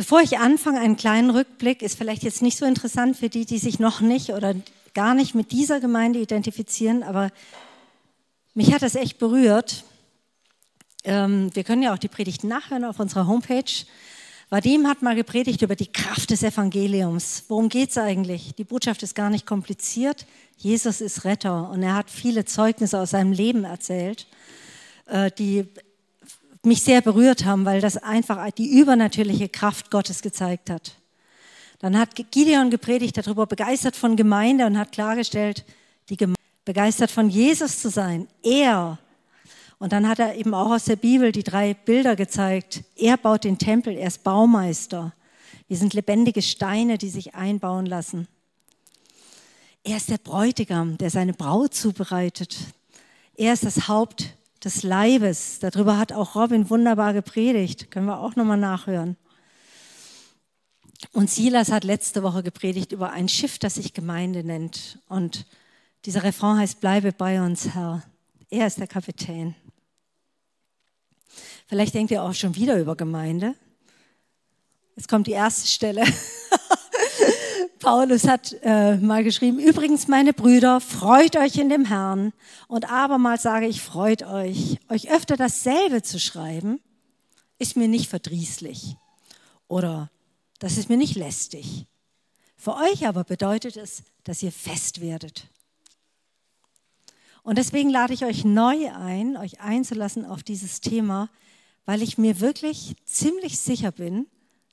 Bevor ich anfange, einen kleinen Rückblick, ist vielleicht jetzt nicht so interessant für die, die sich noch nicht oder gar nicht mit dieser Gemeinde identifizieren, aber mich hat das echt berührt. Ähm, wir können ja auch die Predigten nachhören auf unserer Homepage. Vadim hat mal gepredigt über die Kraft des Evangeliums. Worum geht es eigentlich? Die Botschaft ist gar nicht kompliziert. Jesus ist Retter und er hat viele Zeugnisse aus seinem Leben erzählt, äh, die mich sehr berührt haben, weil das einfach die übernatürliche Kraft Gottes gezeigt hat. Dann hat Gideon gepredigt darüber, begeistert von Gemeinde und hat klargestellt, die Gemeinde, begeistert von Jesus zu sein. Er. Und dann hat er eben auch aus der Bibel die drei Bilder gezeigt. Er baut den Tempel, er ist Baumeister. Wir sind lebendige Steine, die sich einbauen lassen. Er ist der Bräutigam, der seine Braut zubereitet. Er ist das Haupt des Leibes. Darüber hat auch Robin wunderbar gepredigt. Können wir auch nochmal nachhören. Und Silas hat letzte Woche gepredigt über ein Schiff, das sich Gemeinde nennt. Und dieser Refrain heißt, bleibe bei uns, Herr. Er ist der Kapitän. Vielleicht denkt ihr auch schon wieder über Gemeinde. Jetzt kommt die erste Stelle. Paulus hat äh, mal geschrieben, übrigens meine Brüder, freut euch in dem Herrn. Und abermals sage ich, freut euch. Euch öfter dasselbe zu schreiben, ist mir nicht verdrießlich. Oder das ist mir nicht lästig. Für euch aber bedeutet es, dass ihr fest werdet. Und deswegen lade ich euch neu ein, euch einzulassen auf dieses Thema, weil ich mir wirklich ziemlich sicher bin,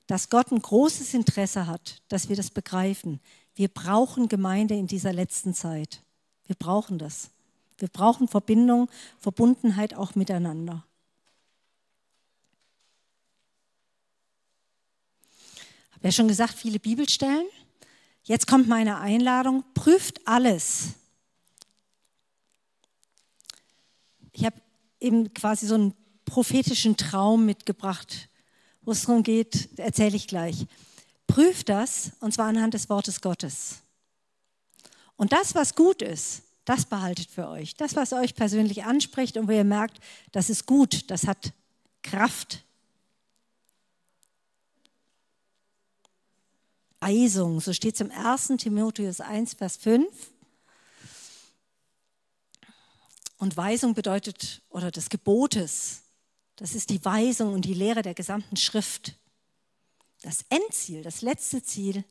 dass Gott ein großes Interesse hat, dass wir das begreifen. Wir brauchen Gemeinde in dieser letzten Zeit. Wir brauchen das. Wir brauchen Verbindung, Verbundenheit auch miteinander. Ich habe ja schon gesagt, viele Bibelstellen. Jetzt kommt meine Einladung. Prüft alles. Ich habe eben quasi so einen prophetischen Traum mitgebracht wo es darum geht, erzähle ich gleich. Prüft das, und zwar anhand des Wortes Gottes. Und das, was gut ist, das behaltet für euch. Das, was euch persönlich anspricht und wo ihr merkt, das ist gut, das hat Kraft. Weisung, so steht es im 1. Timotheus 1, Vers 5. Und Weisung bedeutet, oder des Gebotes, das ist die Weisung und die Lehre der gesamten Schrift. Das Endziel, das letzte Ziel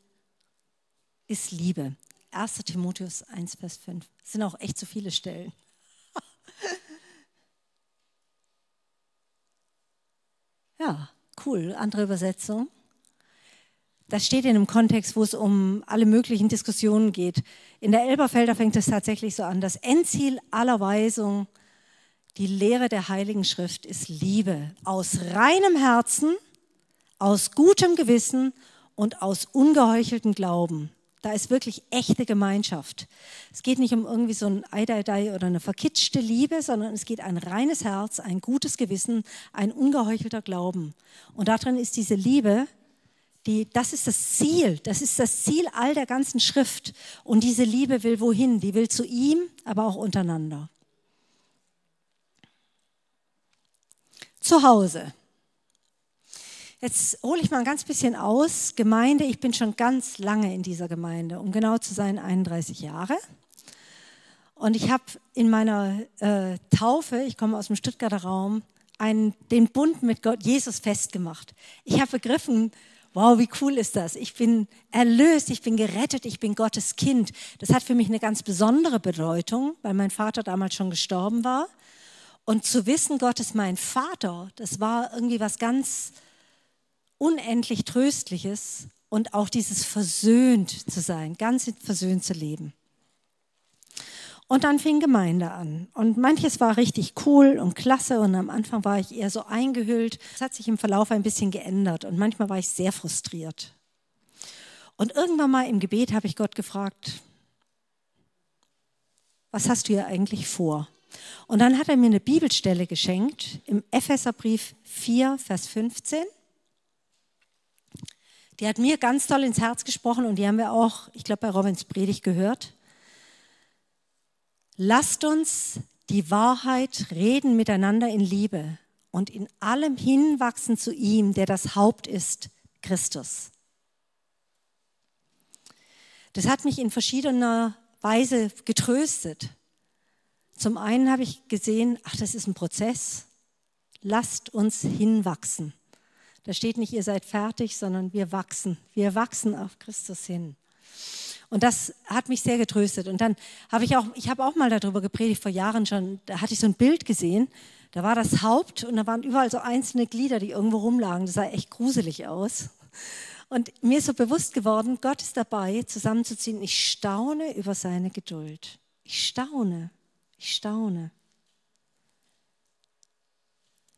ist Liebe. 1 Timotheus 1, Vers 5. Das sind auch echt zu viele Stellen. ja, cool. Andere Übersetzung. Das steht in einem Kontext, wo es um alle möglichen Diskussionen geht. In der Elberfelder fängt es tatsächlich so an. Das Endziel aller Weisung die Lehre der Heiligen Schrift ist Liebe aus reinem Herzen, aus gutem Gewissen und aus ungeheucheltem Glauben. Da ist wirklich echte Gemeinschaft. Es geht nicht um irgendwie so ein Eideidei oder eine verkitschte Liebe, sondern es geht ein reines Herz, ein gutes Gewissen, ein ungeheuchelter Glauben. Und darin ist diese Liebe, die, das ist das Ziel, das ist das Ziel all der ganzen Schrift. Und diese Liebe will wohin? Die will zu ihm, aber auch untereinander. Zu Hause. Jetzt hole ich mal ein ganz bisschen aus. Gemeinde, ich bin schon ganz lange in dieser Gemeinde, um genau zu sein, 31 Jahre. Und ich habe in meiner äh, Taufe, ich komme aus dem Stuttgarter Raum, einen, den Bund mit Gott, Jesus festgemacht. Ich habe begriffen, wow, wie cool ist das? Ich bin erlöst, ich bin gerettet, ich bin Gottes Kind. Das hat für mich eine ganz besondere Bedeutung, weil mein Vater damals schon gestorben war. Und zu wissen, Gott ist mein Vater, das war irgendwie was ganz unendlich Tröstliches und auch dieses versöhnt zu sein, ganz versöhnt zu leben. Und dann fing Gemeinde an. Und manches war richtig cool und klasse. Und am Anfang war ich eher so eingehüllt. Es hat sich im Verlauf ein bisschen geändert. Und manchmal war ich sehr frustriert. Und irgendwann mal im Gebet habe ich Gott gefragt, was hast du hier eigentlich vor? Und dann hat er mir eine Bibelstelle geschenkt im Epheserbrief 4, Vers 15. Die hat mir ganz toll ins Herz gesprochen und die haben wir auch, ich glaube, bei Robins Predigt gehört. Lasst uns die Wahrheit reden miteinander in Liebe und in allem hinwachsen zu ihm, der das Haupt ist, Christus. Das hat mich in verschiedener Weise getröstet. Zum einen habe ich gesehen, ach, das ist ein Prozess. Lasst uns hinwachsen. Da steht nicht, ihr seid fertig, sondern wir wachsen. Wir wachsen auf Christus hin. Und das hat mich sehr getröstet. Und dann habe ich auch, ich habe auch mal darüber gepredigt, vor Jahren schon, da hatte ich so ein Bild gesehen, da war das Haupt und da waren überall so einzelne Glieder, die irgendwo rumlagen. Das sah echt gruselig aus. Und mir ist so bewusst geworden, Gott ist dabei, zusammenzuziehen. Ich staune über seine Geduld. Ich staune. Ich staune.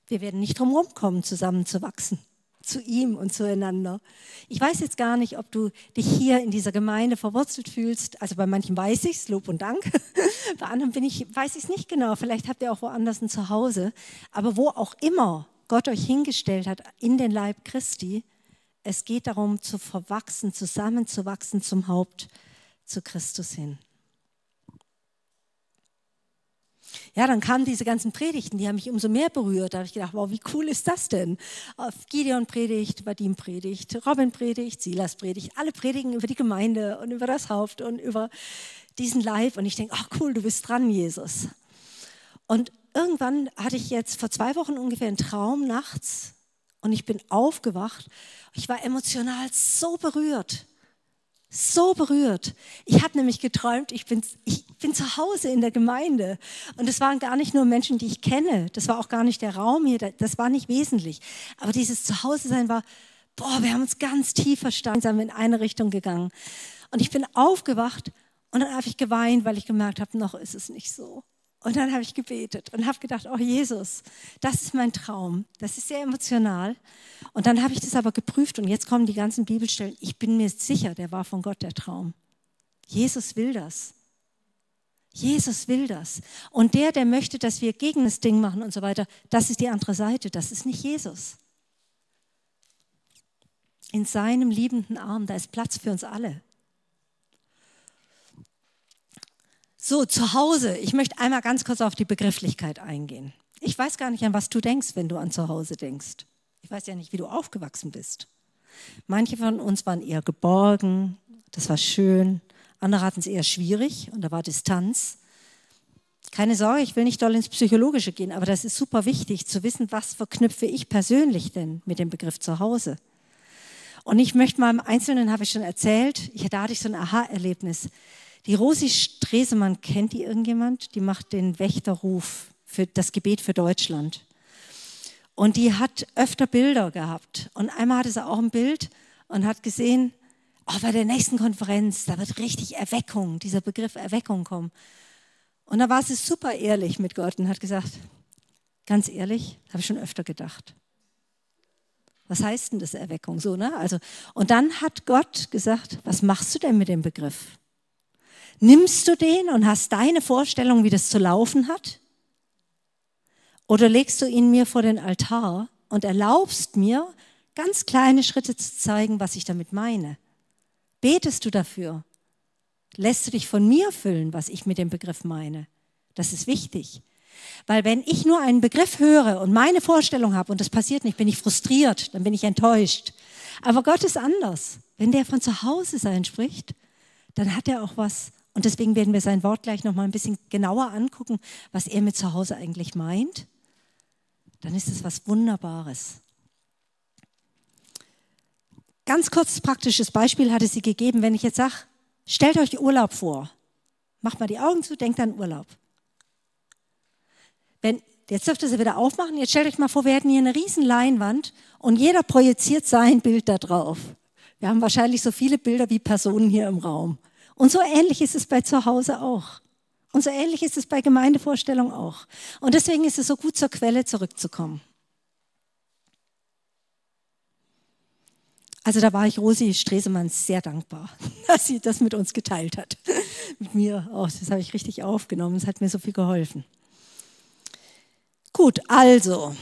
Wir werden nicht drum kommen, zusammenzuwachsen zu ihm und zueinander. Ich weiß jetzt gar nicht, ob du dich hier in dieser Gemeinde verwurzelt fühlst. Also bei manchen weiß ich es, Lob und Dank. bei anderen bin ich, weiß ich es nicht genau. Vielleicht habt ihr auch woanders ein Zuhause. Aber wo auch immer Gott euch hingestellt hat in den Leib Christi, es geht darum zu verwachsen, zusammenzuwachsen zum Haupt, zu Christus hin. Ja, dann kamen diese ganzen Predigten, die haben mich umso mehr berührt. Da habe ich gedacht, wow, wie cool ist das denn? Gideon predigt, Vadim predigt, Robin predigt, Silas predigt, alle predigen über die Gemeinde und über das Haupt und über diesen Leib. Und ich denke, ach cool, du bist dran, Jesus. Und irgendwann hatte ich jetzt vor zwei Wochen ungefähr einen Traum nachts und ich bin aufgewacht. Ich war emotional so berührt so berührt. Ich habe nämlich geträumt, ich bin, ich bin zu Hause in der Gemeinde. Und es waren gar nicht nur Menschen, die ich kenne. Das war auch gar nicht der Raum hier. Das war nicht wesentlich. Aber dieses Zuhause-Sein war, boah, wir haben uns ganz tief verstanden, sind in eine Richtung gegangen. Und ich bin aufgewacht und dann habe ich geweint, weil ich gemerkt habe, noch ist es nicht so. Und dann habe ich gebetet und habe gedacht, oh Jesus, das ist mein Traum. Das ist sehr emotional. Und dann habe ich das aber geprüft und jetzt kommen die ganzen Bibelstellen. Ich bin mir sicher, der war von Gott der Traum. Jesus will das. Jesus will das. Und der, der möchte, dass wir gegen das Ding machen und so weiter, das ist die andere Seite. Das ist nicht Jesus. In seinem liebenden Arm, da ist Platz für uns alle. So, zu Hause. Ich möchte einmal ganz kurz auf die Begrifflichkeit eingehen. Ich weiß gar nicht, an was du denkst, wenn du an zu Hause denkst. Ich weiß ja nicht, wie du aufgewachsen bist. Manche von uns waren eher geborgen, das war schön. Andere hatten es eher schwierig und da war Distanz. Keine Sorge, ich will nicht doll ins Psychologische gehen, aber das ist super wichtig zu wissen, was verknüpfe ich persönlich denn mit dem Begriff zu Hause. Und ich möchte mal im Einzelnen, habe ich schon erzählt, da hatte ich so ein Aha-Erlebnis. Die Rosi Stresemann, kennt die irgendjemand? Die macht den Wächterruf für das Gebet für Deutschland. Und die hat öfter Bilder gehabt. Und einmal hatte sie auch ein Bild und hat gesehen, oh, bei der nächsten Konferenz, da wird richtig Erweckung, dieser Begriff Erweckung kommen. Und da war sie super ehrlich mit Gott und hat gesagt, ganz ehrlich, habe ich schon öfter gedacht. Was heißt denn das Erweckung so, ne? Also und dann hat Gott gesagt, was machst du denn mit dem Begriff? Nimmst du den und hast deine Vorstellung, wie das zu laufen hat? Oder legst du ihn mir vor den Altar und erlaubst mir, ganz kleine Schritte zu zeigen, was ich damit meine? Betest du dafür? Lässt du dich von mir füllen, was ich mit dem Begriff meine? Das ist wichtig. Weil wenn ich nur einen Begriff höre und meine Vorstellung habe und das passiert nicht, bin ich frustriert, dann bin ich enttäuscht. Aber Gott ist anders. Wenn der von zu Hause sein spricht, dann hat er auch was und deswegen werden wir sein Wort gleich noch mal ein bisschen genauer angucken, was er mit zu Hause eigentlich meint. Dann ist es was Wunderbares. Ganz kurz praktisches Beispiel hatte sie gegeben, wenn ich jetzt sage, stellt euch Urlaub vor. Macht mal die Augen zu, denkt an Urlaub. Wenn, jetzt dürft ihr sie wieder aufmachen. Jetzt stellt euch mal vor, wir hätten hier eine riesen Leinwand und jeder projiziert sein Bild da drauf. Wir haben wahrscheinlich so viele Bilder wie Personen hier im Raum. Und so ähnlich ist es bei zu Hause auch. Und so ähnlich ist es bei Gemeindevorstellung auch. Und deswegen ist es so gut, zur Quelle zurückzukommen. Also da war ich Rosi Stresemann sehr dankbar, dass sie das mit uns geteilt hat. mit mir auch. Das habe ich richtig aufgenommen. Es hat mir so viel geholfen. Gut, also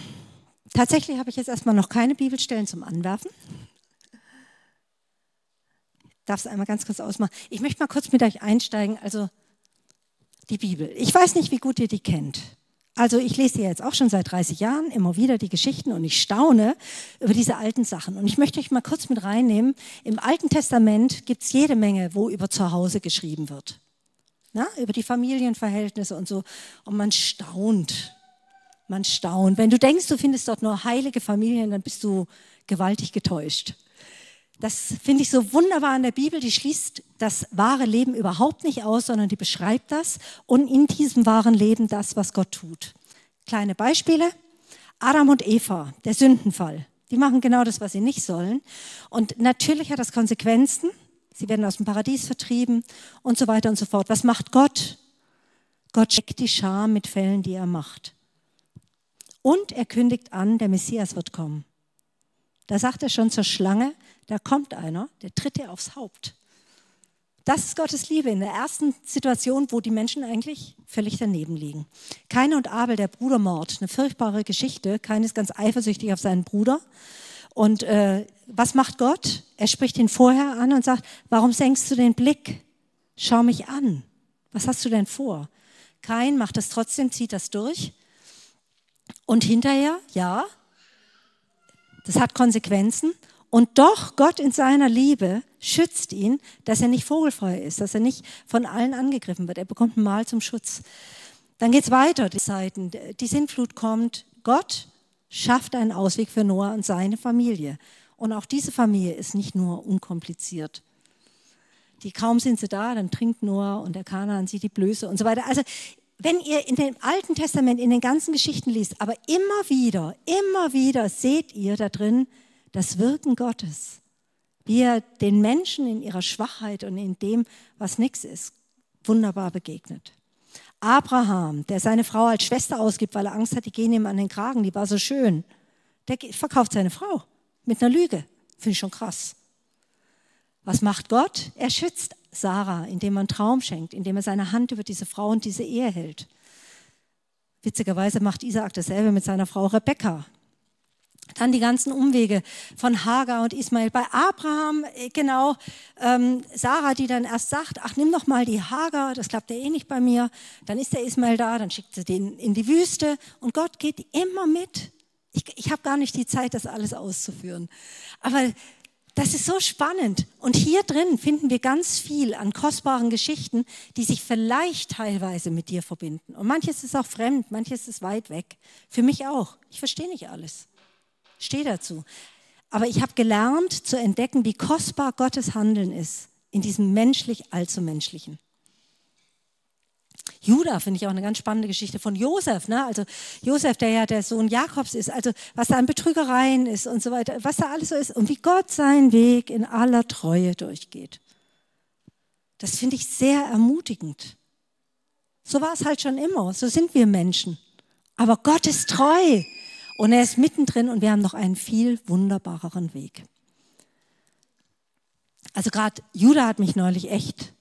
tatsächlich habe ich jetzt erstmal noch keine Bibelstellen zum Anwerfen darf es einmal ganz kurz ausmachen. Ich möchte mal kurz mit euch einsteigen. Also die Bibel. Ich weiß nicht, wie gut ihr die kennt, Also ich lese ja jetzt auch schon seit 30 Jahren immer wieder die Geschichten und ich staune über diese alten Sachen. Und ich möchte euch mal kurz mit reinnehmen. Im Alten Testament gibt es jede Menge, wo über Zuhause geschrieben wird. Na, über die Familienverhältnisse und so. Und man staunt. Man staunt. Wenn du denkst, du findest dort nur heilige Familien, dann bist du gewaltig getäuscht. Das finde ich so wunderbar an der Bibel. Die schließt das wahre Leben überhaupt nicht aus, sondern die beschreibt das und in diesem wahren Leben das, was Gott tut. Kleine Beispiele. Adam und Eva, der Sündenfall. Die machen genau das, was sie nicht sollen. Und natürlich hat das Konsequenzen. Sie werden aus dem Paradies vertrieben und so weiter und so fort. Was macht Gott? Gott checkt die Scham mit Fällen, die er macht. Und er kündigt an, der Messias wird kommen. Da sagt er schon zur Schlange, da kommt einer, der tritt dir aufs Haupt. Das ist Gottes Liebe in der ersten Situation, wo die Menschen eigentlich völlig daneben liegen. Kain und Abel, der Brudermord, eine furchtbare Geschichte. Kain ist ganz eifersüchtig auf seinen Bruder. Und äh, was macht Gott? Er spricht ihn vorher an und sagt, warum senkst du den Blick? Schau mich an. Was hast du denn vor? Kain macht das trotzdem, zieht das durch. Und hinterher, ja, das hat Konsequenzen. Und doch, Gott in seiner Liebe schützt ihn, dass er nicht vogelfrei ist, dass er nicht von allen angegriffen wird. Er bekommt ein Mal zum Schutz. Dann geht es weiter, die Zeiten. Die Sintflut kommt. Gott schafft einen Ausweg für Noah und seine Familie. Und auch diese Familie ist nicht nur unkompliziert. Die kaum sind sie da, dann trinkt Noah und der Kanaan sieht die Blöße und so weiter. Also wenn ihr in dem Alten Testament, in den ganzen Geschichten liest, aber immer wieder, immer wieder seht ihr da drin, das Wirken Gottes, wie er den Menschen in ihrer Schwachheit und in dem, was nichts ist, wunderbar begegnet. Abraham, der seine Frau als Schwester ausgibt, weil er Angst hat, die gehen ihm an den Kragen, die war so schön, der verkauft seine Frau mit einer Lüge. Finde ich schon krass. Was macht Gott? Er schützt Sarah, indem er einen Traum schenkt, indem er seine Hand über diese Frau und diese Ehe hält. Witzigerweise macht Isaac dasselbe mit seiner Frau Rebekka. Dann die ganzen Umwege von Hagar und Ismael. Bei Abraham, äh, genau, ähm, Sarah, die dann erst sagt, ach, nimm doch mal die Hagar, das klappt ja eh nicht bei mir. Dann ist der Ismael da, dann schickt sie den in die Wüste und Gott geht immer mit. Ich, ich habe gar nicht die Zeit, das alles auszuführen. Aber das ist so spannend. Und hier drin finden wir ganz viel an kostbaren Geschichten, die sich vielleicht teilweise mit dir verbinden. Und manches ist auch fremd, manches ist weit weg. Für mich auch. Ich verstehe nicht alles. Stehe dazu. Aber ich habe gelernt zu entdecken, wie kostbar Gottes Handeln ist in diesem menschlich allzu menschlichen. Judah finde ich auch eine ganz spannende Geschichte von Josef. Ne? Also Josef, der ja der Sohn Jakobs ist, also was da an Betrügereien ist und so weiter, was da alles so ist und wie Gott seinen Weg in aller Treue durchgeht. Das finde ich sehr ermutigend. So war es halt schon immer, so sind wir Menschen. Aber Gott ist treu. Und er ist mittendrin und wir haben noch einen viel wunderbareren Weg. Also gerade Judah hat mich neulich echt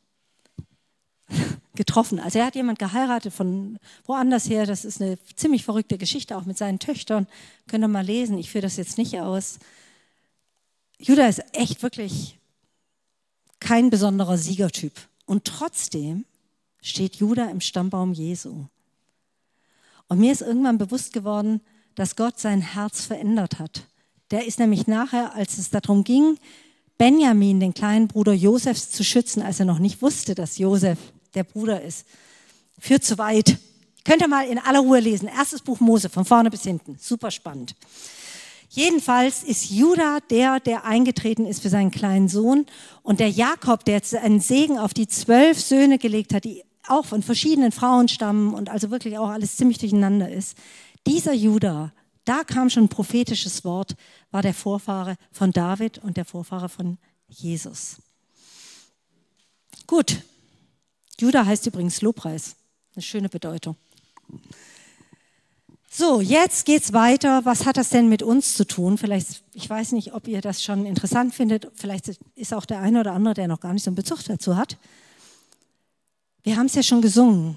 getroffen. Also er hat jemand geheiratet von woanders her. Das ist eine ziemlich verrückte Geschichte, auch mit seinen Töchtern. Könnt ihr mal lesen. Ich führe das jetzt nicht aus. Judah ist echt wirklich kein besonderer Siegertyp. Und trotzdem steht Judah im Stammbaum Jesu. Und mir ist irgendwann bewusst geworden, dass Gott sein Herz verändert hat. Der ist nämlich nachher, als es darum ging, Benjamin, den kleinen Bruder Josefs, zu schützen, als er noch nicht wusste, dass Josef der Bruder ist, führt zu weit. Könnt ihr mal in aller Ruhe lesen. Erstes Buch Mose, von vorne bis hinten. Super spannend. Jedenfalls ist Judah der, der eingetreten ist für seinen kleinen Sohn. Und der Jakob, der jetzt einen Segen auf die zwölf Söhne gelegt hat, die auch von verschiedenen Frauen stammen und also wirklich auch alles ziemlich durcheinander ist, dieser Judah, da kam schon ein prophetisches Wort, war der Vorfahre von David und der Vorfahre von Jesus. Gut, Judah heißt übrigens Lobpreis, eine schöne Bedeutung. So, jetzt geht's weiter. Was hat das denn mit uns zu tun? Vielleicht, ich weiß nicht, ob ihr das schon interessant findet. Vielleicht ist auch der eine oder andere, der noch gar nicht so einen Bezug dazu hat. Wir haben es ja schon gesungen.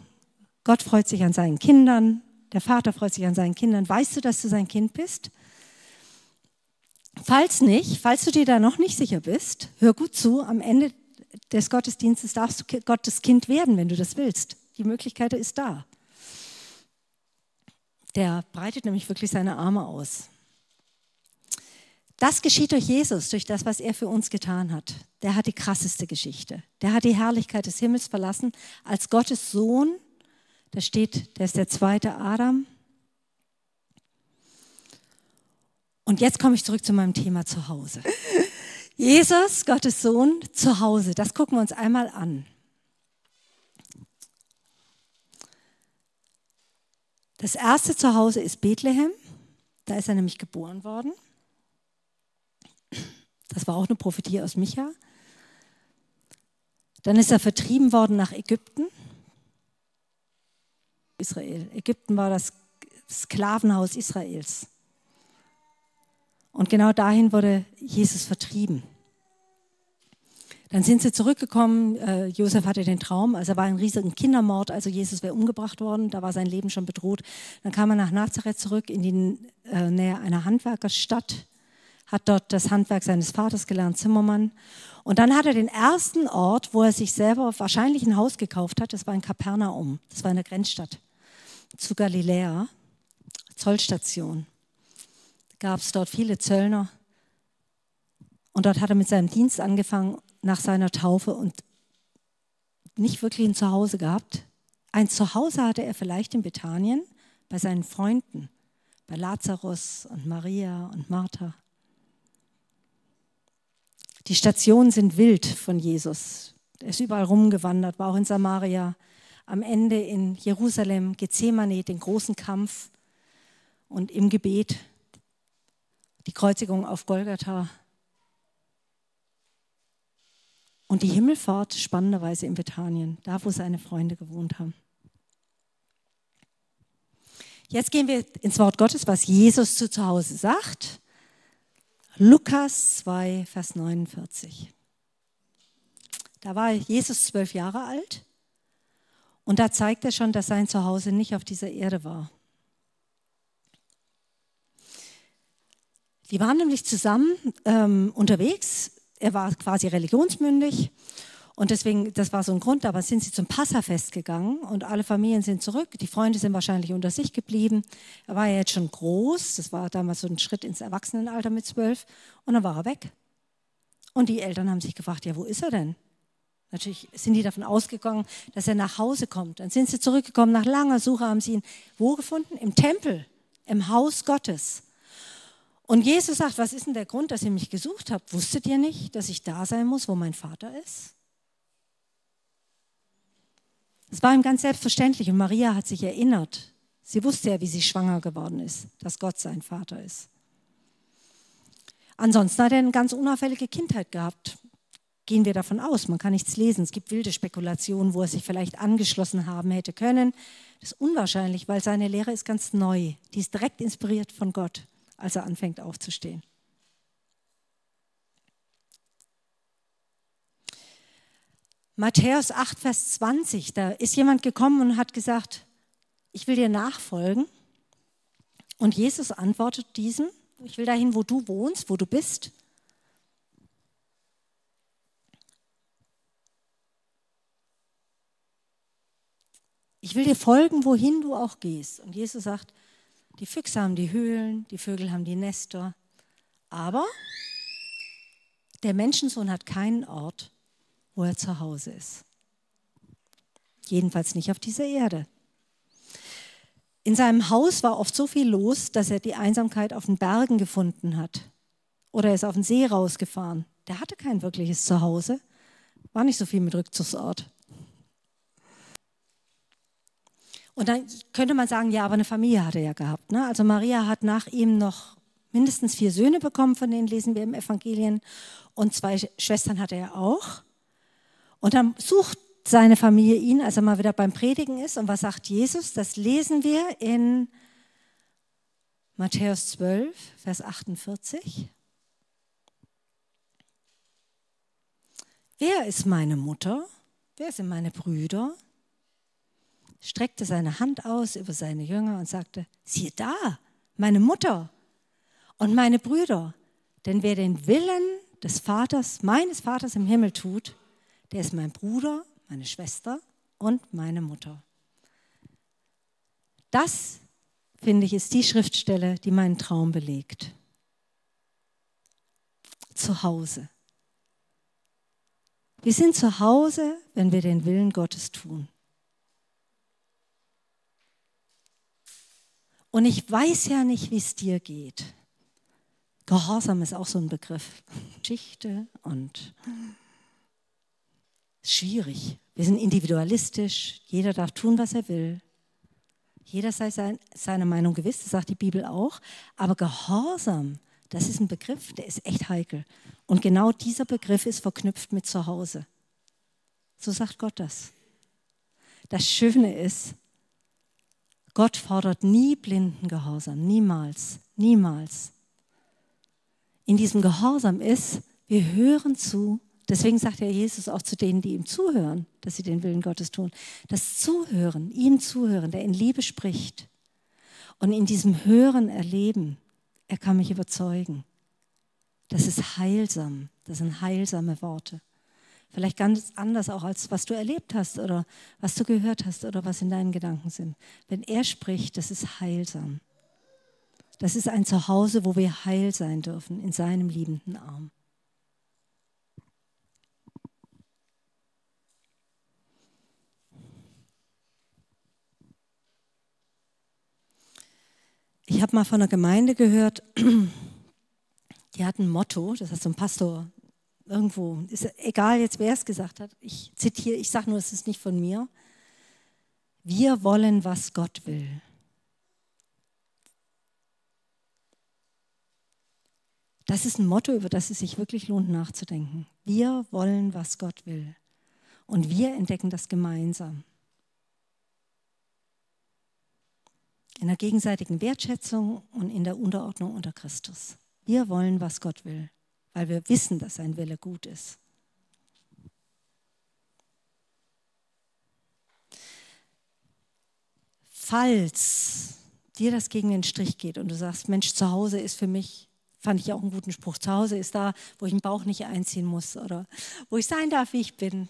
Gott freut sich an seinen Kindern. Der Vater freut sich an seinen Kindern. Weißt du, dass du sein Kind bist? Falls nicht, falls du dir da noch nicht sicher bist, hör gut zu. Am Ende des Gottesdienstes darfst du Gottes Kind werden, wenn du das willst. Die Möglichkeit ist da. Der breitet nämlich wirklich seine Arme aus. Das geschieht durch Jesus, durch das, was er für uns getan hat. Der hat die krasseste Geschichte. Der hat die Herrlichkeit des Himmels verlassen als Gottes Sohn. Da steht, der ist der zweite Adam. Und jetzt komme ich zurück zu meinem Thema zu Hause. Jesus, Gottes Sohn, zu Hause. Das gucken wir uns einmal an. Das erste Zuhause ist Bethlehem. Da ist er nämlich geboren worden. Das war auch eine Prophetie aus Micha. Dann ist er vertrieben worden nach Ägypten. Israel. Ägypten war das Sklavenhaus Israels. Und genau dahin wurde Jesus vertrieben. Dann sind sie zurückgekommen. Äh, Josef hatte den Traum, also war ein riesiger Kindermord, also Jesus wäre umgebracht worden, da war sein Leben schon bedroht. Dann kam er nach Nazareth zurück in die äh, Nähe einer Handwerkerstadt, hat dort das Handwerk seines Vaters gelernt, Zimmermann. Und dann hat er den ersten Ort, wo er sich selber wahrscheinlich ein Haus gekauft hat, das war in Kapernaum, das war eine Grenzstadt zu Galiläa, Zollstation. Gab es dort viele Zöllner. Und dort hat er mit seinem Dienst angefangen nach seiner Taufe und nicht wirklich ein Zuhause gehabt. Ein Zuhause hatte er vielleicht in Bethanien bei seinen Freunden, bei Lazarus und Maria und Martha. Die Stationen sind wild von Jesus. Er ist überall rumgewandert, war auch in Samaria, am Ende in Jerusalem, Gethsemane, den großen Kampf und im Gebet die Kreuzigung auf Golgatha Und die Himmelfahrt spannenderweise in Bethanien, da wo seine Freunde gewohnt haben. Jetzt gehen wir ins Wort Gottes, was Jesus zu, zu Hause sagt. Lukas 2, Vers 49. Da war Jesus zwölf Jahre alt und da zeigt er schon, dass sein Zuhause nicht auf dieser Erde war. Die waren nämlich zusammen ähm, unterwegs er war quasi religionsmündig und deswegen, das war so ein Grund, aber sind sie zum Passafest gegangen und alle Familien sind zurück. Die Freunde sind wahrscheinlich unter sich geblieben. Er war ja jetzt schon groß, das war damals so ein Schritt ins Erwachsenenalter mit zwölf und dann war er weg. Und die Eltern haben sich gefragt, ja, wo ist er denn? Natürlich sind die davon ausgegangen, dass er nach Hause kommt. Dann sind sie zurückgekommen, nach langer Suche haben sie ihn wo gefunden? Im Tempel, im Haus Gottes. Und Jesus sagt, was ist denn der Grund, dass ihr mich gesucht habt? Wusstet ihr nicht, dass ich da sein muss, wo mein Vater ist? Es war ihm ganz selbstverständlich und Maria hat sich erinnert. Sie wusste ja, wie sie schwanger geworden ist, dass Gott sein Vater ist. Ansonsten hat er eine ganz unauffällige Kindheit gehabt. Gehen wir davon aus, man kann nichts lesen. Es gibt wilde Spekulationen, wo er sich vielleicht angeschlossen haben hätte können. Das ist unwahrscheinlich, weil seine Lehre ist ganz neu. Die ist direkt inspiriert von Gott als er anfängt aufzustehen. Matthäus 8, Vers 20, da ist jemand gekommen und hat gesagt, ich will dir nachfolgen. Und Jesus antwortet diesem, ich will dahin, wo du wohnst, wo du bist. Ich will dir folgen, wohin du auch gehst. Und Jesus sagt, die Füchse haben die Höhlen, die Vögel haben die Nester. Aber der Menschensohn hat keinen Ort, wo er zu Hause ist. Jedenfalls nicht auf dieser Erde. In seinem Haus war oft so viel los, dass er die Einsamkeit auf den Bergen gefunden hat. Oder er ist auf den See rausgefahren. Der hatte kein wirkliches Zuhause. War nicht so viel mit Rückzugsort. Und dann könnte man sagen, ja, aber eine Familie hat er ja gehabt. Ne? Also Maria hat nach ihm noch mindestens vier Söhne bekommen, von denen lesen wir im Evangelien. Und zwei Schwestern hat er auch. Und dann sucht seine Familie ihn, als er mal wieder beim Predigen ist. Und was sagt Jesus? Das lesen wir in Matthäus 12, Vers 48. Wer ist meine Mutter? Wer sind meine Brüder? Streckte seine Hand aus über seine Jünger und sagte, siehe da, meine Mutter und meine Brüder. Denn wer den Willen des Vaters, meines Vaters im Himmel tut, der ist mein Bruder, meine Schwester und meine Mutter. Das finde ich, ist die Schriftstelle, die meinen Traum belegt. Zu Hause. Wir sind zu Hause, wenn wir den Willen Gottes tun. Und ich weiß ja nicht, wie es dir geht. Gehorsam ist auch so ein Begriff. Geschichte und schwierig. Wir sind individualistisch. Jeder darf tun, was er will. Jeder sei sein, seiner Meinung gewiss, das sagt die Bibel auch. Aber Gehorsam, das ist ein Begriff, der ist echt heikel. Und genau dieser Begriff ist verknüpft mit Zuhause. So sagt Gott das. Das Schöne ist, Gott fordert nie blinden Gehorsam, niemals, niemals. In diesem Gehorsam ist, wir hören zu. Deswegen sagt ja Jesus auch zu denen, die ihm zuhören, dass sie den Willen Gottes tun. Das Zuhören, ihm zuhören, der in Liebe spricht. Und in diesem Hören erleben, er kann mich überzeugen. Das ist heilsam. Das sind heilsame Worte. Vielleicht ganz anders auch als was du erlebt hast oder was du gehört hast oder was in deinen Gedanken sind. Wenn er spricht, das ist heilsam. Das ist ein Zuhause, wo wir heil sein dürfen in seinem liebenden Arm. Ich habe mal von einer Gemeinde gehört, die hat ein Motto, das hat so ein Pastor irgendwo, ist egal jetzt, wer es gesagt hat, ich zitiere, ich sage nur, es ist nicht von mir. Wir wollen, was Gott will. Das ist ein Motto, über das es sich wirklich lohnt nachzudenken. Wir wollen, was Gott will. Und wir entdecken das gemeinsam. In der gegenseitigen Wertschätzung und in der Unterordnung unter Christus. Wir wollen, was Gott will weil wir wissen, dass sein Wille gut ist. Falls dir das gegen den Strich geht und du sagst, Mensch, zu Hause ist für mich, fand ich auch einen guten Spruch, zu Hause ist da, wo ich den Bauch nicht einziehen muss oder wo ich sein darf, wie ich bin.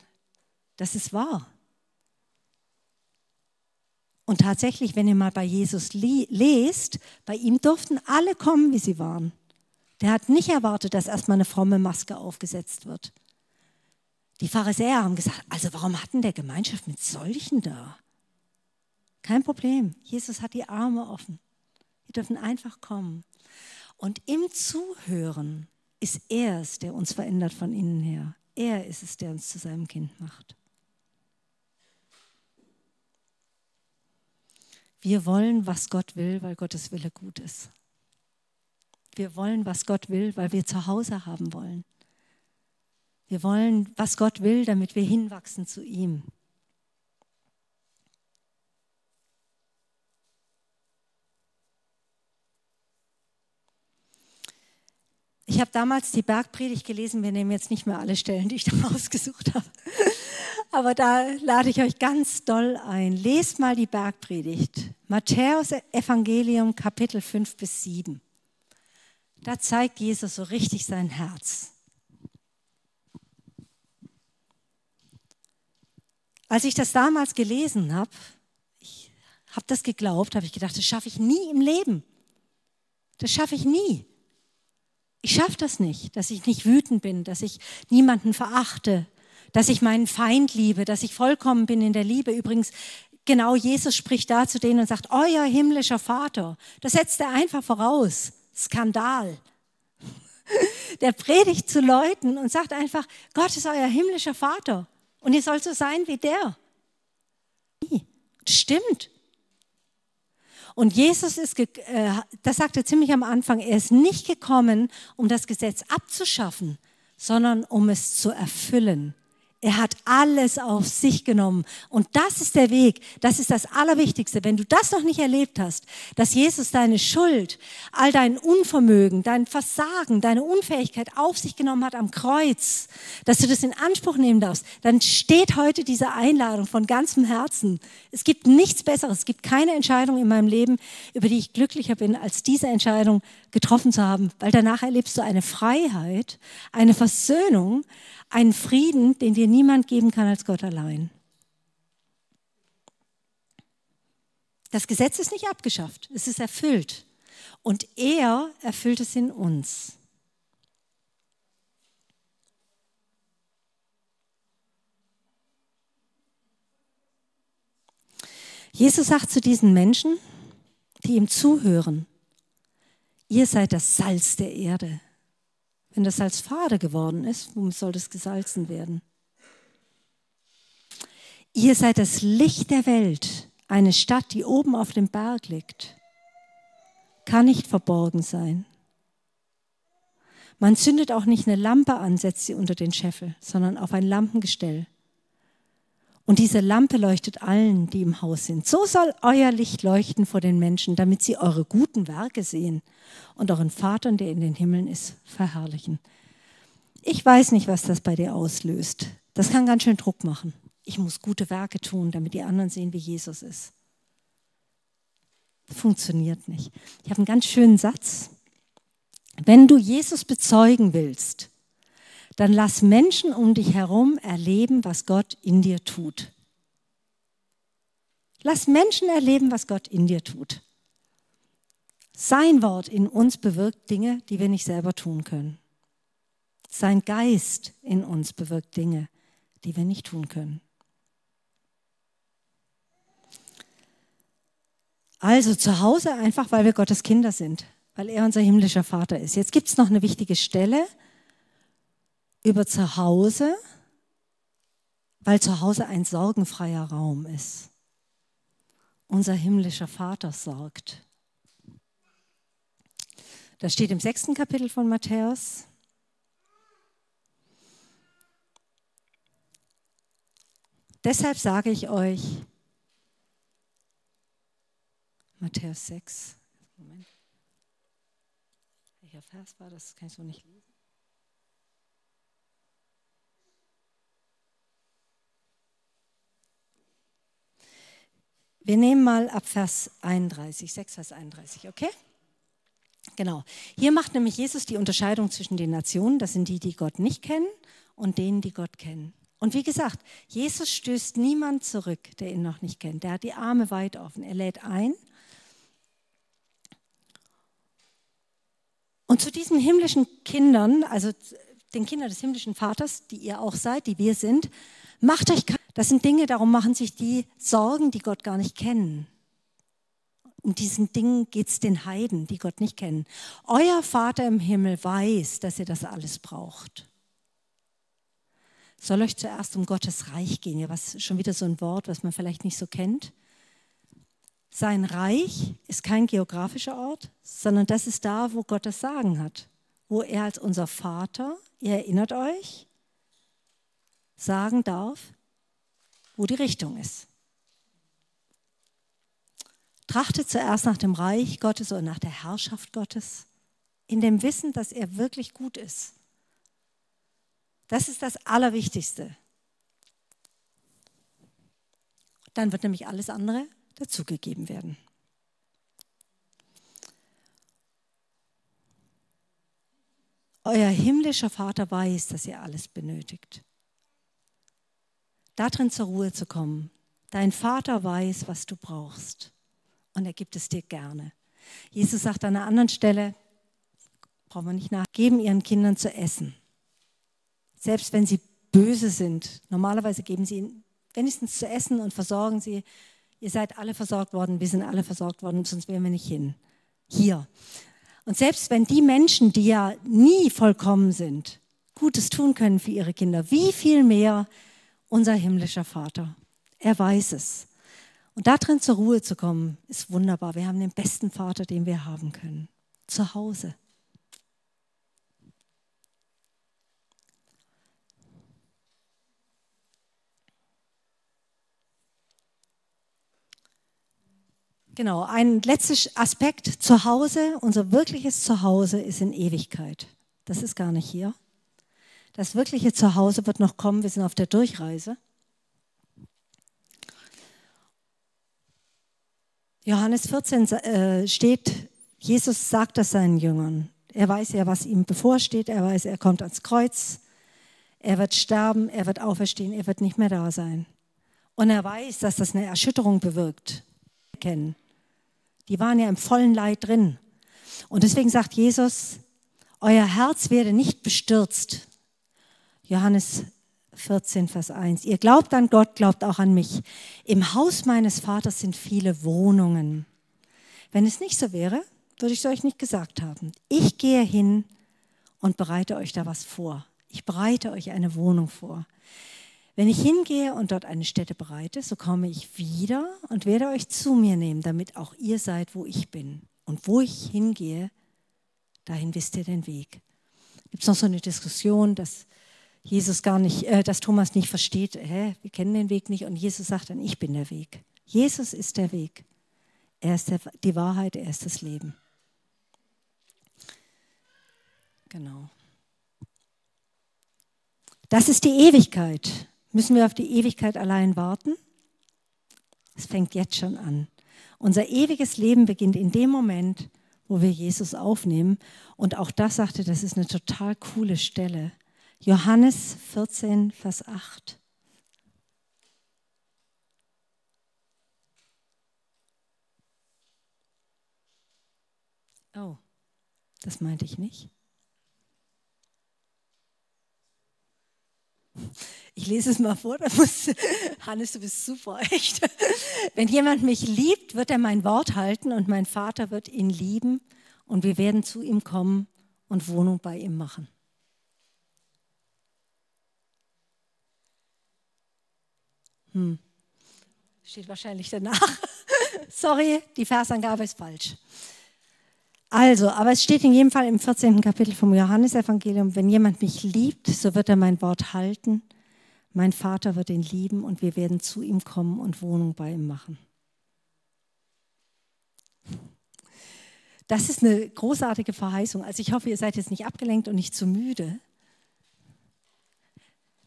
Das ist wahr. Und tatsächlich, wenn ihr mal bei Jesus lest, bei ihm durften alle kommen, wie sie waren. Der hat nicht erwartet, dass erstmal eine fromme Maske aufgesetzt wird. Die Pharisäer haben gesagt, also warum hatten der Gemeinschaft mit solchen da? Kein Problem. Jesus hat die Arme offen. Wir dürfen einfach kommen. Und im Zuhören ist er es, der uns verändert von innen her. Er ist es, der uns zu seinem Kind macht. Wir wollen, was Gott will, weil Gottes Wille gut ist. Wir wollen, was Gott will, weil wir zu Hause haben wollen. Wir wollen, was Gott will, damit wir hinwachsen zu ihm. Ich habe damals die Bergpredigt gelesen. Wir nehmen jetzt nicht mehr alle Stellen, die ich da rausgesucht habe. Aber da lade ich euch ganz doll ein. Lest mal die Bergpredigt. Matthäus Evangelium Kapitel 5 bis 7. Da zeigt Jesus so richtig sein Herz. Als ich das damals gelesen habe, ich habe das geglaubt, habe ich gedacht, das schaffe ich nie im Leben. Das schaffe ich nie. Ich schaffe das nicht, dass ich nicht wütend bin, dass ich niemanden verachte, dass ich meinen Feind liebe, dass ich vollkommen bin in der Liebe. Übrigens, genau Jesus spricht da zu denen und sagt, euer himmlischer Vater. Das setzt er einfach voraus. Skandal. Der predigt zu Leuten und sagt einfach, Gott ist euer himmlischer Vater und ihr sollt so sein wie der. Stimmt. Und Jesus ist, äh, das sagte ziemlich am Anfang, er ist nicht gekommen, um das Gesetz abzuschaffen, sondern um es zu erfüllen. Er hat alles auf sich genommen. Und das ist der Weg. Das ist das Allerwichtigste. Wenn du das noch nicht erlebt hast, dass Jesus deine Schuld, all dein Unvermögen, dein Versagen, deine Unfähigkeit auf sich genommen hat am Kreuz, dass du das in Anspruch nehmen darfst, dann steht heute diese Einladung von ganzem Herzen. Es gibt nichts Besseres. Es gibt keine Entscheidung in meinem Leben, über die ich glücklicher bin, als diese Entscheidung getroffen zu haben. Weil danach erlebst du eine Freiheit, eine Versöhnung, einen Frieden, den dir niemand geben kann als Gott allein. Das Gesetz ist nicht abgeschafft, es ist erfüllt. Und er erfüllt es in uns. Jesus sagt zu diesen Menschen, die ihm zuhören, ihr seid das Salz der Erde. Wenn das Salz fade geworden ist, womit soll das gesalzen werden? Ihr seid das Licht der Welt. Eine Stadt, die oben auf dem Berg liegt, kann nicht verborgen sein. Man zündet auch nicht eine Lampe an, setzt sie unter den Scheffel, sondern auf ein Lampengestell. Und diese Lampe leuchtet allen, die im Haus sind. So soll euer Licht leuchten vor den Menschen, damit sie eure guten Werke sehen und euren Vater, der in den Himmeln ist, verherrlichen. Ich weiß nicht, was das bei dir auslöst. Das kann ganz schön Druck machen ich muss gute Werke tun, damit die anderen sehen, wie Jesus ist. Funktioniert nicht. Ich habe einen ganz schönen Satz. Wenn du Jesus bezeugen willst, dann lass Menschen um dich herum erleben, was Gott in dir tut. Lass Menschen erleben, was Gott in dir tut. Sein Wort in uns bewirkt Dinge, die wir nicht selber tun können. Sein Geist in uns bewirkt Dinge, die wir nicht tun können. Also zu Hause einfach, weil wir Gottes Kinder sind, weil er unser himmlischer Vater ist. Jetzt gibt es noch eine wichtige Stelle über zu Hause, weil zu Hause ein sorgenfreier Raum ist. Unser himmlischer Vater sorgt. Das steht im sechsten Kapitel von Matthäus. Deshalb sage ich euch, Matthäus 6. Moment. Welcher Vers war das? Kann ich so nicht lesen. Wir nehmen mal ab Vers 31, 6 Vers 31, okay? Genau. Hier macht nämlich Jesus die Unterscheidung zwischen den Nationen, das sind die, die Gott nicht kennen, und denen, die Gott kennen. Und wie gesagt, Jesus stößt niemand zurück, der ihn noch nicht kennt. Der hat die Arme weit offen. Er lädt ein Und zu diesen himmlischen Kindern, also den Kindern des himmlischen Vaters, die ihr auch seid, die wir sind, macht euch, das sind Dinge, darum machen sich die Sorgen, die Gott gar nicht kennen. Um diesen Dingen geht es den Heiden, die Gott nicht kennen. Euer Vater im Himmel weiß, dass ihr das alles braucht. Soll euch zuerst um Gottes Reich gehen? Ja, was schon wieder so ein Wort, was man vielleicht nicht so kennt. Sein Reich ist kein geografischer Ort, sondern das ist da, wo Gott das Sagen hat. Wo er als unser Vater, ihr erinnert euch, sagen darf, wo die Richtung ist. Trachtet zuerst nach dem Reich Gottes oder nach der Herrschaft Gottes, in dem Wissen, dass er wirklich gut ist. Das ist das Allerwichtigste. Dann wird nämlich alles andere dazugegeben werden. Euer himmlischer Vater weiß, dass ihr alles benötigt. Darin zur Ruhe zu kommen. Dein Vater weiß, was du brauchst. Und er gibt es dir gerne. Jesus sagt an einer anderen Stelle, brauchen wir nicht nach, geben ihren Kindern zu essen. Selbst wenn sie böse sind. Normalerweise geben sie ihnen wenigstens zu essen und versorgen sie ihr seid alle versorgt worden, wir sind alle versorgt worden, sonst wären wir nicht hin. Hier. Und selbst wenn die Menschen, die ja nie vollkommen sind, Gutes tun können für ihre Kinder, wie viel mehr unser himmlischer Vater. Er weiß es. Und darin zur Ruhe zu kommen, ist wunderbar. Wir haben den besten Vater, den wir haben können. Zu Hause. Genau, ein letzter Aspekt. zu Hause, unser wirkliches Zuhause ist in Ewigkeit. Das ist gar nicht hier. Das wirkliche Zuhause wird noch kommen. Wir sind auf der Durchreise. Johannes 14 äh, steht, Jesus sagt das seinen Jüngern. Er weiß ja, was ihm bevorsteht. Er weiß, er kommt ans Kreuz. Er wird sterben, er wird auferstehen, er wird nicht mehr da sein. Und er weiß, dass das eine Erschütterung bewirkt. Kennen. Die waren ja im vollen Leid drin. Und deswegen sagt Jesus, euer Herz werde nicht bestürzt. Johannes 14, Vers 1. Ihr glaubt an Gott, glaubt auch an mich. Im Haus meines Vaters sind viele Wohnungen. Wenn es nicht so wäre, würde ich es euch nicht gesagt haben. Ich gehe hin und bereite euch da was vor. Ich bereite euch eine Wohnung vor. Wenn ich hingehe und dort eine Stätte bereite, so komme ich wieder und werde euch zu mir nehmen, damit auch ihr seid, wo ich bin. Und wo ich hingehe, dahin wisst ihr den Weg. Gibt es noch so eine Diskussion, dass Jesus gar nicht, äh, dass Thomas nicht versteht, hä, wir kennen den Weg nicht und Jesus sagt dann, ich bin der Weg. Jesus ist der Weg. Er ist der, die Wahrheit, er ist das Leben. Genau. Das ist die Ewigkeit. Müssen wir auf die Ewigkeit allein warten? Es fängt jetzt schon an. Unser ewiges Leben beginnt in dem Moment, wo wir Jesus aufnehmen. Und auch das sagte, das ist eine total coole Stelle. Johannes 14, Vers 8. Oh, das meinte ich nicht. Ich lese es mal vor, da muss, Hannes, du bist super, echt. Wenn jemand mich liebt, wird er mein Wort halten und mein Vater wird ihn lieben und wir werden zu ihm kommen und Wohnung bei ihm machen. Hm. Steht wahrscheinlich danach. Sorry, die Versangabe ist falsch. Also, aber es steht in jedem Fall im 14. Kapitel vom Johannesevangelium, wenn jemand mich liebt, so wird er mein Wort halten. Mein Vater wird ihn lieben und wir werden zu ihm kommen und Wohnung bei ihm machen. Das ist eine großartige Verheißung. Also ich hoffe, ihr seid jetzt nicht abgelenkt und nicht zu müde.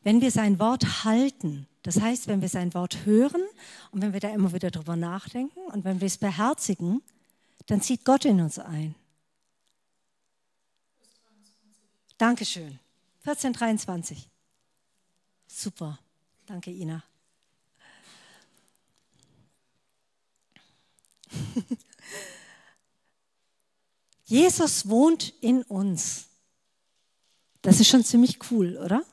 Wenn wir sein Wort halten, das heißt, wenn wir sein Wort hören und wenn wir da immer wieder drüber nachdenken und wenn wir es beherzigen, dann zieht Gott in uns ein. Dankeschön. 1423. Super. Danke, Ina. Jesus wohnt in uns. Das ist schon ziemlich cool, oder?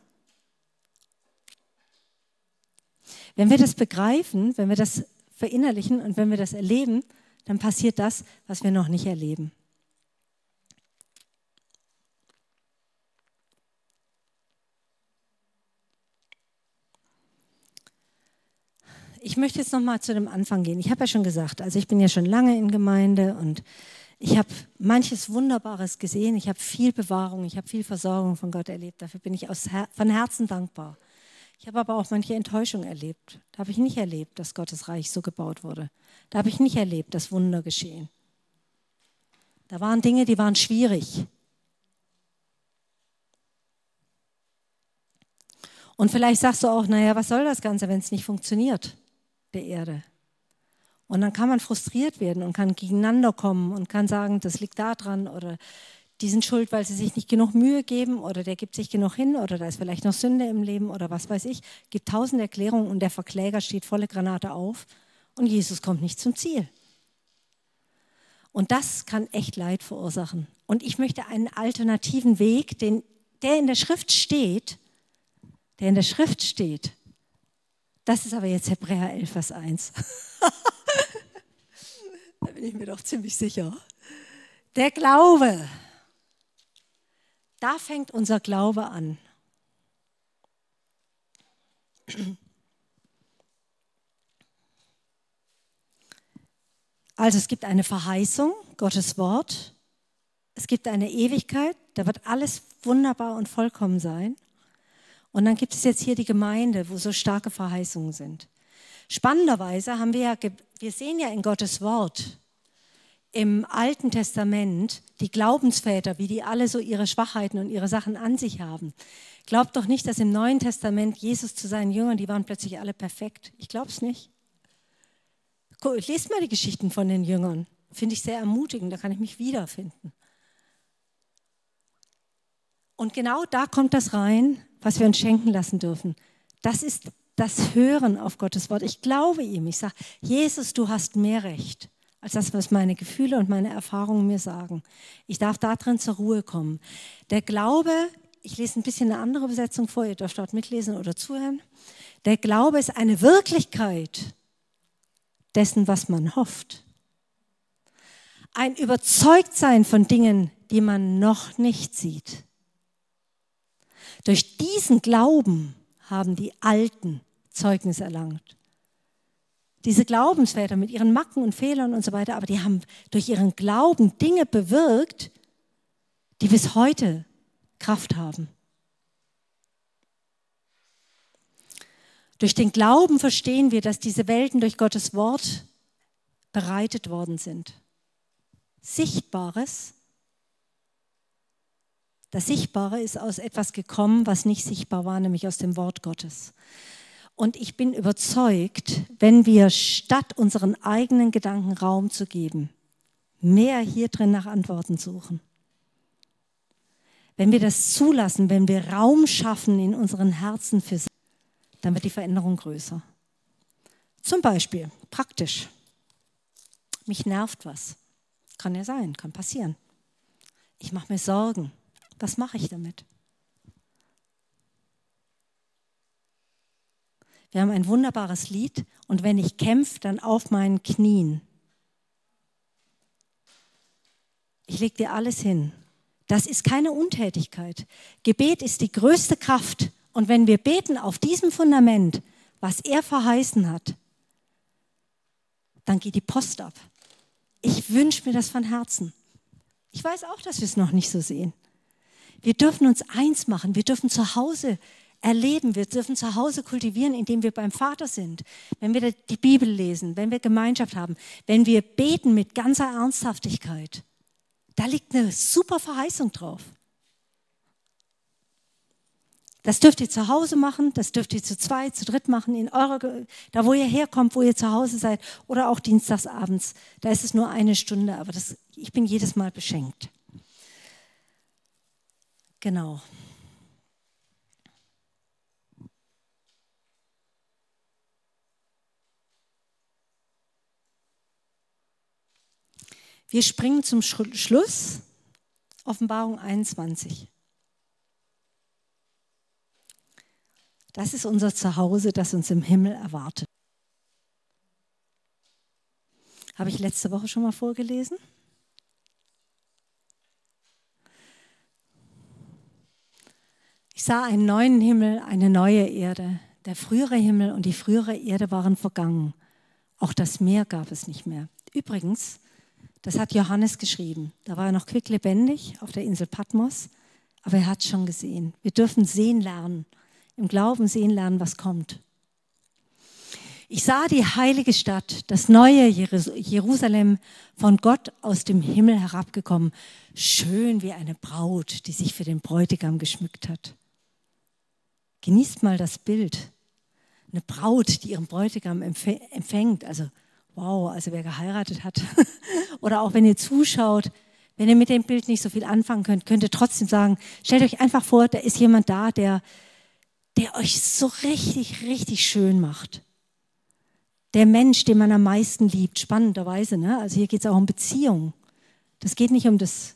Wenn wir das begreifen, wenn wir das verinnerlichen und wenn wir das erleben, dann passiert das, was wir noch nicht erleben. Ich möchte jetzt noch mal zu dem Anfang gehen. Ich habe ja schon gesagt, also ich bin ja schon lange in Gemeinde und ich habe manches Wunderbares gesehen. Ich habe viel Bewahrung, ich habe viel Versorgung von Gott erlebt. Dafür bin ich Her von Herzen dankbar. Ich habe aber auch manche Enttäuschung erlebt. Da habe ich nicht erlebt, dass Gottes Reich so gebaut wurde. Da habe ich nicht erlebt, dass Wunder geschehen. Da waren Dinge, die waren schwierig. Und vielleicht sagst du auch, naja, was soll das Ganze, wenn es nicht funktioniert, der Erde? Und dann kann man frustriert werden und kann gegeneinander kommen und kann sagen, das liegt da dran oder die sind schuld, weil sie sich nicht genug Mühe geben oder der gibt sich genug hin oder da ist vielleicht noch Sünde im Leben oder was weiß ich. Gibt tausend Erklärungen und der Verkläger steht volle Granate auf und Jesus kommt nicht zum Ziel. Und das kann echt Leid verursachen. Und ich möchte einen alternativen Weg, den, der in der Schrift steht, der in der Schrift steht. Das ist aber jetzt Hebräer 11, Vers 1. da bin ich mir doch ziemlich sicher. Der Glaube da fängt unser Glaube an. Also es gibt eine Verheißung, Gottes Wort. Es gibt eine Ewigkeit, da wird alles wunderbar und vollkommen sein. Und dann gibt es jetzt hier die Gemeinde, wo so starke Verheißungen sind. Spannenderweise haben wir ja, wir sehen ja in Gottes Wort, im Alten Testament die Glaubensväter, wie die alle so ihre Schwachheiten und ihre Sachen an sich haben. Glaubt doch nicht, dass im Neuen Testament Jesus zu seinen Jüngern, die waren plötzlich alle perfekt. Ich glaube es nicht. Lest mal die Geschichten von den Jüngern. Finde ich sehr ermutigend, da kann ich mich wiederfinden. Und genau da kommt das rein, was wir uns schenken lassen dürfen. Das ist das Hören auf Gottes Wort. Ich glaube ihm. Ich sage, Jesus, du hast mehr Recht als das, was meine Gefühle und meine Erfahrungen mir sagen. Ich darf darin zur Ruhe kommen. Der Glaube, ich lese ein bisschen eine andere Übersetzung vor, ihr dürft dort mitlesen oder zuhören. Der Glaube ist eine Wirklichkeit dessen, was man hofft. Ein Überzeugtsein von Dingen, die man noch nicht sieht. Durch diesen Glauben haben die Alten Zeugnis erlangt. Diese Glaubensväter mit ihren Macken und Fehlern und so weiter, aber die haben durch ihren Glauben Dinge bewirkt, die bis heute Kraft haben. Durch den Glauben verstehen wir, dass diese Welten durch Gottes Wort bereitet worden sind. Sichtbares. Das Sichtbare ist aus etwas gekommen, was nicht sichtbar war, nämlich aus dem Wort Gottes. Und ich bin überzeugt, wenn wir statt unseren eigenen Gedanken Raum zu geben, mehr hier drin nach Antworten suchen. Wenn wir das zulassen, wenn wir Raum schaffen in unseren Herzen für sie, dann wird die Veränderung größer. Zum Beispiel, praktisch. Mich nervt was. Kann ja sein, kann passieren. Ich mache mir Sorgen. Was mache ich damit? Wir haben ein wunderbares Lied und wenn ich kämpfe, dann auf meinen Knien. Ich lege dir alles hin. Das ist keine Untätigkeit. Gebet ist die größte Kraft. Und wenn wir beten auf diesem Fundament, was er verheißen hat, dann geht die Post ab. Ich wünsche mir das von Herzen. Ich weiß auch, dass wir es noch nicht so sehen. Wir dürfen uns eins machen. Wir dürfen zu Hause erleben. Wir dürfen zu Hause kultivieren, indem wir beim Vater sind, wenn wir die Bibel lesen, wenn wir Gemeinschaft haben, wenn wir beten mit ganzer Ernsthaftigkeit. Da liegt eine super Verheißung drauf. Das dürft ihr zu Hause machen, das dürft ihr zu zweit, zu dritt machen, in eurer, da wo ihr herkommt, wo ihr zu Hause seid oder auch dienstagsabends. Da ist es nur eine Stunde, aber das, ich bin jedes Mal beschenkt. Genau. Wir springen zum Schluss, Offenbarung 21. Das ist unser Zuhause, das uns im Himmel erwartet. Habe ich letzte Woche schon mal vorgelesen? Ich sah einen neuen Himmel, eine neue Erde. Der frühere Himmel und die frühere Erde waren vergangen. Auch das Meer gab es nicht mehr. Übrigens, das hat Johannes geschrieben. Da war er noch quicklebendig auf der Insel Patmos, aber er hat schon gesehen. Wir dürfen sehen lernen, im Glauben sehen lernen, was kommt. Ich sah die heilige Stadt, das neue Jerusalem, von Gott aus dem Himmel herabgekommen, schön wie eine Braut, die sich für den Bräutigam geschmückt hat. Genießt mal das Bild. Eine Braut, die ihren Bräutigam empfängt, also wow, also wer geheiratet hat, oder auch wenn ihr zuschaut, wenn ihr mit dem Bild nicht so viel anfangen könnt, könnt ihr trotzdem sagen, stellt euch einfach vor, da ist jemand da, der, der euch so richtig, richtig schön macht. Der Mensch, den man am meisten liebt, spannenderweise. Ne? Also hier geht es auch um Beziehung. Das geht nicht um das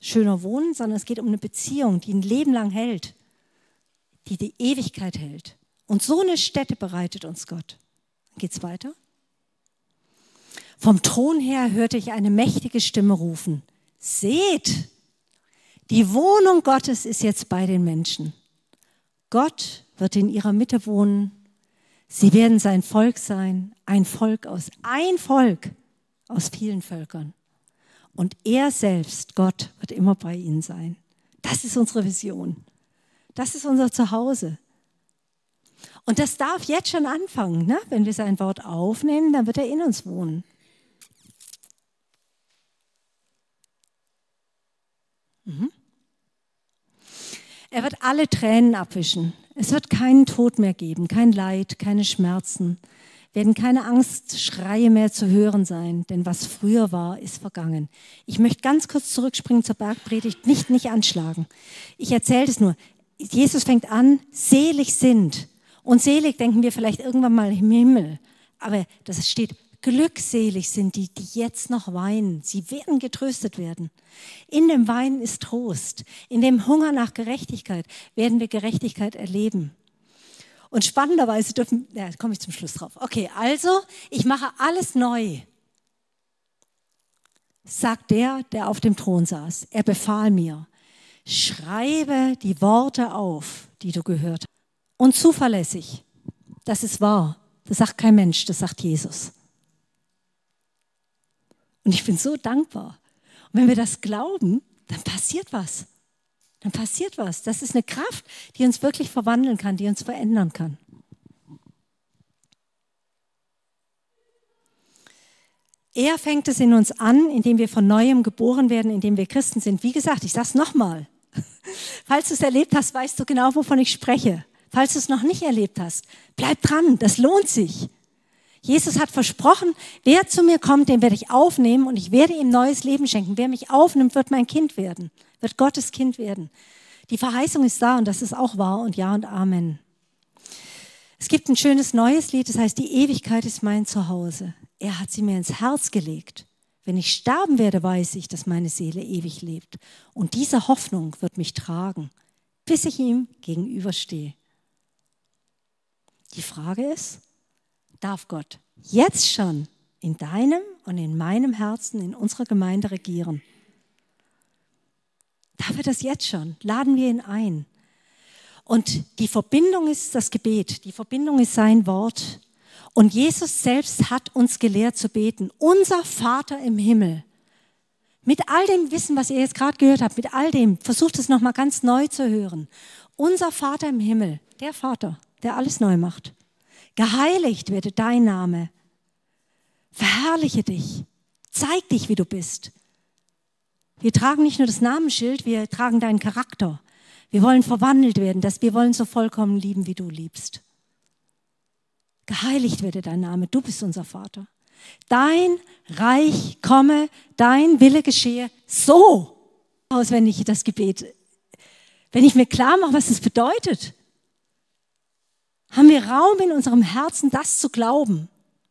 schöne Wohnen, sondern es geht um eine Beziehung, die ein Leben lang hält, die die Ewigkeit hält. Und so eine Stätte bereitet uns Gott. Geht es weiter? Vom Thron her hörte ich eine mächtige Stimme rufen. Seht, die Wohnung Gottes ist jetzt bei den Menschen. Gott wird in ihrer Mitte wohnen. Sie werden sein Volk sein, ein Volk aus, ein Volk aus vielen Völkern. Und er selbst, Gott, wird immer bei ihnen sein. Das ist unsere Vision. Das ist unser Zuhause. Und das darf jetzt schon anfangen. Ne? Wenn wir sein Wort aufnehmen, dann wird er in uns wohnen. Er wird alle Tränen abwischen. Es wird keinen Tod mehr geben, kein Leid, keine Schmerzen, werden keine Angstschreie mehr zu hören sein, denn was früher war, ist vergangen. Ich möchte ganz kurz zurückspringen zur Bergpredigt, nicht, nicht anschlagen. Ich erzähle es nur. Jesus fängt an, selig sind. Und selig denken wir vielleicht irgendwann mal im Himmel. Aber das steht Glückselig sind die, die jetzt noch weinen. Sie werden getröstet werden. In dem Weinen ist Trost. In dem Hunger nach Gerechtigkeit werden wir Gerechtigkeit erleben. Und spannenderweise dürfen, ja, komme ich zum Schluss drauf. Okay, also ich mache alles neu, sagt der, der auf dem Thron saß. Er befahl mir, schreibe die Worte auf, die du gehört hast. Und zuverlässig, das ist wahr. Das sagt kein Mensch, das sagt Jesus. Und ich bin so dankbar. Und wenn wir das glauben, dann passiert was. Dann passiert was. Das ist eine Kraft, die uns wirklich verwandeln kann, die uns verändern kann. Er fängt es in uns an, indem wir von neuem geboren werden, indem wir Christen sind. Wie gesagt, ich sage es nochmal. Falls du es erlebt hast, weißt du genau, wovon ich spreche. Falls du es noch nicht erlebt hast, bleib dran, das lohnt sich. Jesus hat versprochen, wer zu mir kommt, den werde ich aufnehmen und ich werde ihm neues Leben schenken. Wer mich aufnimmt, wird mein Kind werden, wird Gottes Kind werden. Die Verheißung ist da und das ist auch wahr und ja und Amen. Es gibt ein schönes neues Lied, das heißt, die Ewigkeit ist mein Zuhause. Er hat sie mir ins Herz gelegt. Wenn ich sterben werde, weiß ich, dass meine Seele ewig lebt. Und diese Hoffnung wird mich tragen, bis ich ihm gegenüberstehe. Die Frage ist, darf Gott jetzt schon in deinem und in meinem Herzen, in unserer Gemeinde regieren. Darf er das jetzt schon? Laden wir ihn ein. Und die Verbindung ist das Gebet, die Verbindung ist sein Wort. Und Jesus selbst hat uns gelehrt zu beten. Unser Vater im Himmel. Mit all dem Wissen, was ihr jetzt gerade gehört habt, mit all dem, versucht es nochmal ganz neu zu hören. Unser Vater im Himmel, der Vater, der alles neu macht. Geheiligt werde dein Name. Verherrliche dich. Zeig dich, wie du bist. Wir tragen nicht nur das Namensschild, wir tragen deinen Charakter. Wir wollen verwandelt werden, dass wir wollen so vollkommen lieben, wie du liebst. Geheiligt werde dein Name, du bist unser Vater. Dein Reich komme, dein Wille geschehe, so auswendig das Gebet. Wenn ich mir klar mache, was es bedeutet, haben wir Raum in unserem Herzen, das zu glauben.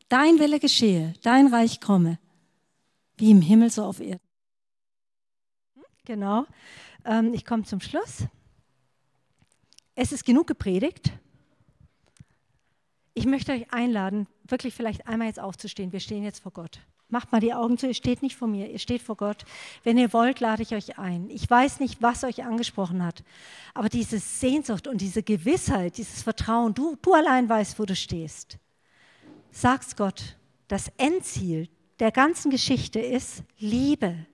Dein Wille geschehe, dein Reich komme, wie im Himmel so auf Erden. Genau. Ähm, ich komme zum Schluss. Es ist genug gepredigt. Ich möchte euch einladen, wirklich vielleicht einmal jetzt aufzustehen. Wir stehen jetzt vor Gott. Macht mal die Augen zu, ihr steht nicht vor mir, ihr steht vor Gott. Wenn ihr wollt, lade ich euch ein. Ich weiß nicht, was euch angesprochen hat, aber diese Sehnsucht und diese Gewissheit, dieses Vertrauen, du, du allein weißt, wo du stehst. Sag's Gott, das Endziel der ganzen Geschichte ist Liebe.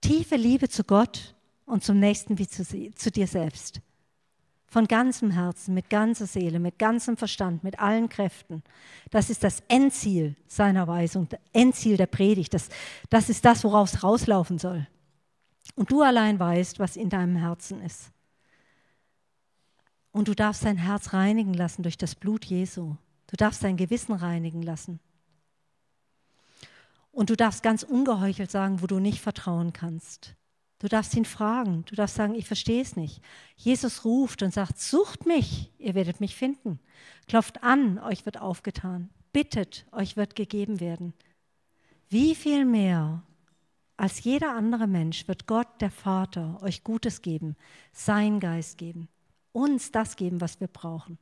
Tiefe Liebe zu Gott und zum Nächsten wie zu, zu dir selbst von ganzem Herzen, mit ganzer Seele, mit ganzem Verstand, mit allen Kräften. Das ist das Endziel seiner Weisung, das Endziel der Predigt. Das, das ist das, woraus es rauslaufen soll. Und du allein weißt, was in deinem Herzen ist. Und du darfst dein Herz reinigen lassen durch das Blut Jesu. Du darfst dein Gewissen reinigen lassen. Und du darfst ganz ungeheuchelt sagen, wo du nicht vertrauen kannst. Du darfst ihn fragen. Du darfst sagen, ich verstehe es nicht. Jesus ruft und sagt, sucht mich, ihr werdet mich finden. Klopft an, euch wird aufgetan. Bittet, euch wird gegeben werden. Wie viel mehr als jeder andere Mensch wird Gott, der Vater, euch Gutes geben, sein Geist geben, uns das geben, was wir brauchen.